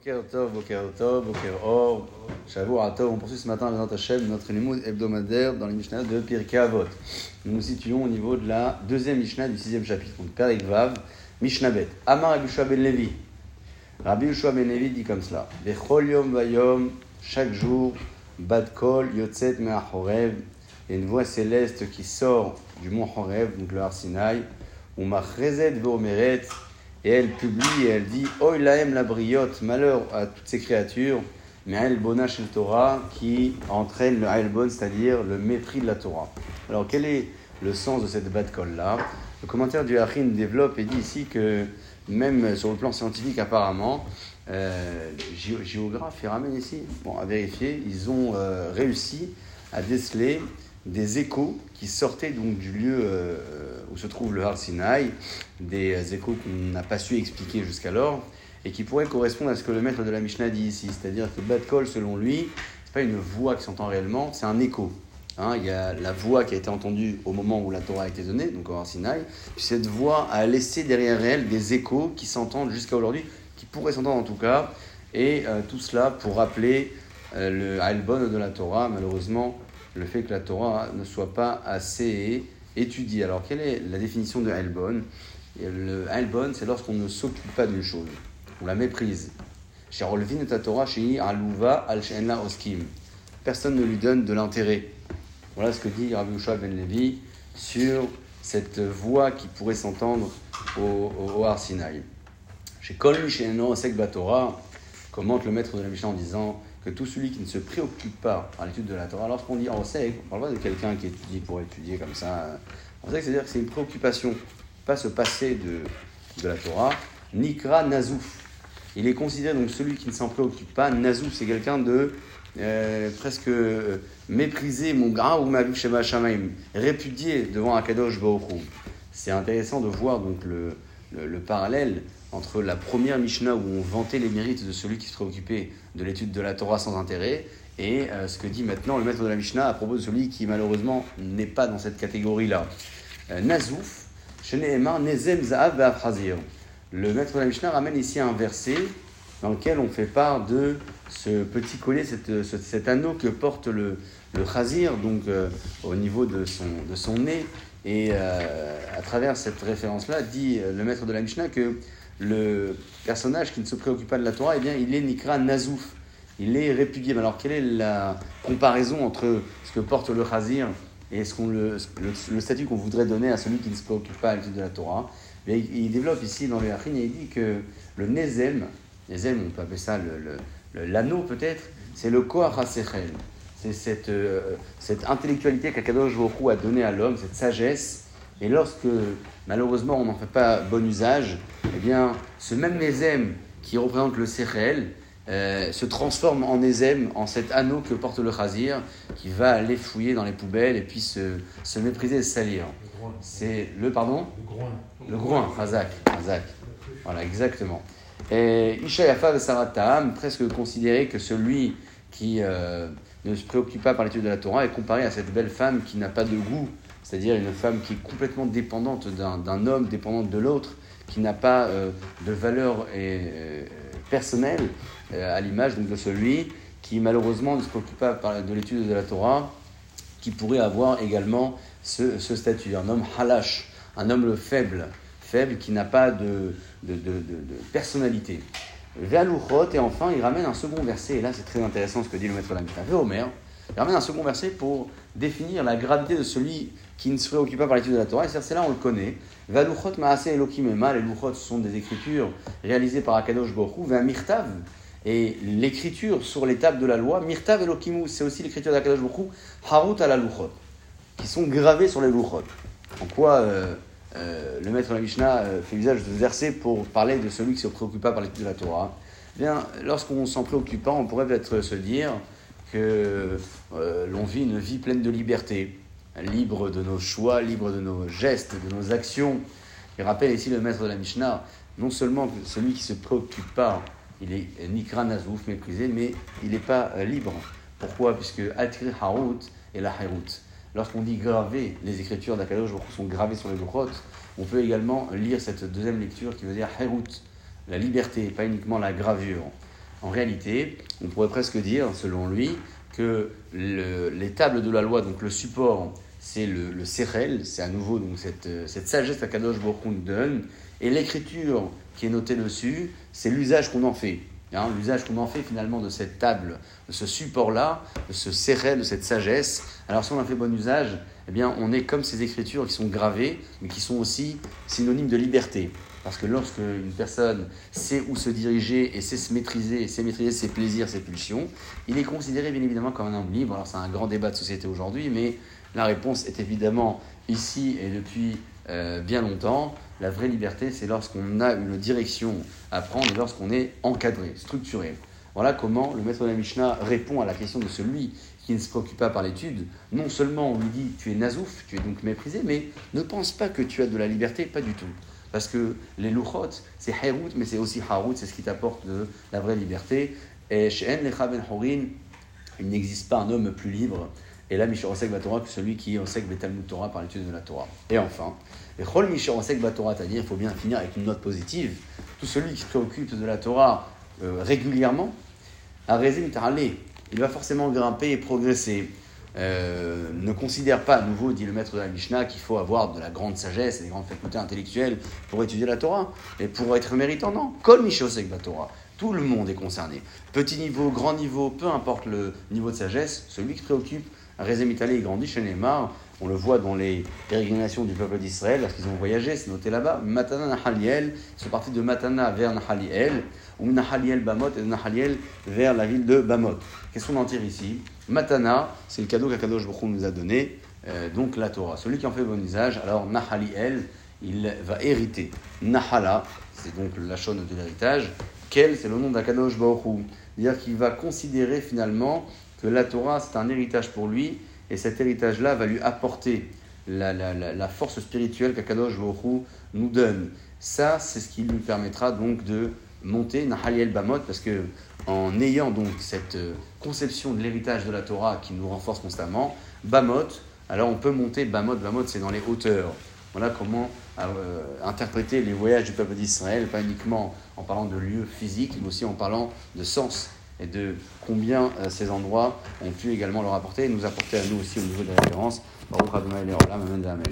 Boker Tov, Boker Tov, Boker Or, Shavuot. On poursuit ce matin avec Hashem, notre limoud hebdomadaire dans les Mishnah de Pirkei Avot. Nous nous situons au niveau de la deuxième Mishnah du sixième chapitre, donc Perek Vav, Mishnah Bet. Amar Rabbi Yoshua ben Levi. Rabbi Yoshua ben Levi dit comme cela. Vechol Yom chaque jour, Bat Kol, Yotzet Me'ah Horev. Il y a une voix céleste qui sort du mont Horev, donc le Har Sinai, ou Machrezet Ve'omeret, et elle publie et elle dit Oy laem la briotte, malheur à toutes ces créatures, mais El Bona le Torah qui entraîne le Bon, c'est-à-dire le mépris de la Torah. Alors quel est le sens de cette bad là? Le commentaire du Hachin développe et dit ici que même sur le plan scientifique apparemment, euh, géographes, ils ramènent ici, bon, à vérifier, ils ont euh, réussi à déceler des échos qui sortaient donc du lieu euh, où se trouve le Har Sinai, des échos qu'on n'a pas su expliquer jusqu'alors, et qui pourraient correspondre à ce que le maître de la Mishnah dit ici. C'est-à-dire que Bat Kol, selon lui, c'est pas une voix qui s'entend réellement, c'est un écho. Hein, il y a la voix qui a été entendue au moment où la Torah a été donnée, donc au Har Sinai, puis cette voix a laissé derrière elle des échos qui s'entendent jusqu'à aujourd'hui, qui pourraient s'entendre en tout cas, et euh, tout cela pour rappeler euh, le Albon de la Torah, malheureusement le fait que la Torah ne soit pas assez étudiée. Alors, quelle est la définition de Elbon? Le Elbon, c'est lorsqu'on ne s'occupe pas d'une chose, on la méprise. Chez Rolvin ta Torah, chez Alouva al Oskim. Personne ne lui donne de l'intérêt. Voilà ce que dit Rabbi Ushua ben Levi sur cette voix qui pourrait s'entendre au, au. Chez Kol Misheno Osek commente le maître de la Mishnah en disant que tout celui qui ne se préoccupe pas par l'étude de la Torah, lorsqu'on dit on sait, on parle pas de quelqu'un qui étudie pour étudier comme ça, sait que c'est-à-dire que c'est une préoccupation, pas se passer de, de la Torah, Nikra Nazouf. Il est considéré donc celui qui ne s'en préoccupe pas, Nazouf c'est quelqu'un de euh, presque euh, méprisé, mon grand ou ma Shema Shamaim, répudié devant Akadosh Baruch C'est intéressant de voir donc le, le parallèle entre la première Mishnah où on vantait les mérites de celui qui se préoccupait de l'étude de la Torah sans intérêt, et euh, ce que dit maintenant le maître de la Mishnah à propos de celui qui malheureusement n'est pas dans cette catégorie-là. Euh, Nazouf, Nezem Le maître de la Mishnah ramène ici un verset dans lequel on fait part de ce petit collier, cet anneau que porte le, le Chazir, donc euh, au niveau de son, de son nez. Et à travers cette référence-là, dit le maître de la Mishnah que le personnage qui ne se préoccupe pas de la Torah, eh bien, il est Nikra Nazouf. Il est répudié. Alors, quelle est la comparaison entre ce que porte le Khazir et ce le, statut qu'on voudrait donner à celui qui ne se préoccupe pas de la Torah? Eh il, développe ici dans le Yachin et il dit que le Nezem, Nezem, on peut appeler ça l'anneau peut-être, c'est le Koach. C'est cette, euh, cette intellectualité qu'Akadosh Baruch a donnée à l'homme, cette sagesse et lorsque, malheureusement, on n'en fait pas bon usage, eh bien, ce même Nézem qui représente le Sechel euh, se transforme en Nézem, en cet anneau que porte le Khazir, qui va aller fouiller dans les poubelles et puis se, se mépriser et se salir. C'est le, pardon Le groin. Le groin, Khazak. Voilà, exactement. Et Isha Yafa Saratam, presque considéré que celui qui euh, ne se préoccupe pas par l'étude de la Torah est comparé à cette belle femme qui n'a pas de goût c'est-à-dire une femme qui est complètement dépendante d'un homme, dépendante de l'autre, qui n'a pas euh, de valeur euh, personnelle, euh, à l'image de celui qui malheureusement ne se préoccupe pas de l'étude de la Torah, qui pourrait avoir également ce, statut, un homme halash, un homme faible, faible qui n'a pas de, de, personnalité. et enfin il ramène un second verset, et là c'est très intéressant ce que dit le maître de la Homer, il ramène un second verset pour définir la gravité de celui qui ne se préoccupe pas par l'étude de la Torah. Et c'est là on le connaît. Valuchot maase elokim. Les luchot, sont des écritures réalisées par Akadosh Borou. Vin mirtav. Et l'écriture sur les tables de la loi, mirtav elokimu, c'est aussi l'écriture d'Akadosh Borou. Harut à la luchot. Qui sont gravées sur les luchot. En quoi euh, euh, le maître de la Mishnah euh, fait usage de verset pour parler de celui qui se préoccupe pas par l'étude de la Torah? Eh Bien, lorsqu'on s'en préoccupe on pourrait peut-être se dire que euh, l'on vit une vie pleine de liberté, libre de nos choix, libre de nos gestes, de nos actions. Il rappelle ici le maître de la Mishnah, non seulement celui qui se préoccupe pas, il est nikra nazouf, méprisé, mais il n'est pas euh, libre. Pourquoi? Puisque atri harut et la harut. Lorsqu'on dit graver, les écritures d'Akadosh sont gravées sur les grottes, on peut également lire cette deuxième lecture qui veut dire harut, la liberté, pas uniquement la gravure. En réalité, on pourrait presque dire, selon lui, que les tables de la loi, donc le support, c'est le, le c'est à nouveau donc cette, cette sagesse qu'Akadosh Baruch nous donne, et l'écriture qui est notée dessus, c'est l'usage qu'on en fait. Hein, l'usage qu'on en fait finalement de cette table, de ce support-là, de ce serrel, de cette sagesse. Alors si on en fait bon usage, eh bien on est comme ces écritures qui sont gravées, mais qui sont aussi synonymes de liberté. Parce que lorsque une personne sait où se diriger et sait se maîtriser, sait maîtriser ses plaisirs, ses pulsions, il est considéré bien évidemment comme un homme libre. Alors c'est un grand débat de société aujourd'hui, mais la réponse est évidemment ici et depuis euh, bien longtemps. La vraie liberté, c'est lorsqu'on a une direction à prendre et lorsqu'on est encadré, structuré. Voilà comment le maître de la Mishnah répond à la question de celui qui ne se préoccupe pas par l'étude. Non seulement on lui dit tu es nazouf, tu es donc méprisé, mais ne pense pas que tu as de la liberté, pas du tout. Parce que les louchot, c'est harout, mais c'est aussi harout, c'est ce qui t'apporte de la vraie liberté. Et chez En Ben il n'existe pas un homme plus libre et là, Mishorosek Batora, que celui qui Osek Betalmud Torah par l'étude de la Torah. Et enfin, et Chol Mishorosek Batora, c'est-à-dire, il faut bien finir avec une note positive. Tout celui qui se préoccupe de la Torah euh, régulièrement, a raison il va forcément grimper et progresser. Euh, ne considère pas, à nouveau, dit le maître de la Mishnah, qu'il faut avoir de la grande sagesse et des grandes facultés intellectuelles pour étudier la Torah et pour être méritant. Non, Kol Mishosek Torah. Tout le monde est concerné. Petit niveau, grand niveau, peu importe le niveau de sagesse, celui qui préoccupe Rézem Italie grandit chez. On le voit dans les pérégrinations du peuple d'Israël lorsqu'ils ont voyagé, c'est noté là-bas. Matana Nahaliel, ils sont partis de Matana vers Nahaliel, ou Nahaliel Bamot et de Nahaliel vers la ville de Bamot. Qu'est-ce qu'on en tire ici? Matana, c'est le cadeau qu'Akadosh Baruch nous a donné, euh, donc la Torah. Celui qui en fait bon usage, alors Nahaliel, il va hériter. Nahala, c'est donc la chaîne de l'héritage. Quel, c'est le nom d'Akadosh Baruch C'est-à-dire qu'il va considérer finalement que la Torah, c'est un héritage pour lui, et cet héritage-là va lui apporter la, force spirituelle qu'Akadosh Baruch nous donne. Ça, c'est ce qui lui permettra donc de monter Nahaliel Bamot, parce que en ayant donc cette euh, conception de l'héritage de la Torah qui nous renforce constamment, Bamot, alors on peut monter Bamot, Bamot c'est dans les hauteurs. Voilà comment euh, interpréter les voyages du peuple d'Israël, pas uniquement en parlant de lieux physiques, mais aussi en parlant de sens et de combien euh, ces endroits ont pu également leur apporter et nous apporter à nous aussi au niveau de la référence.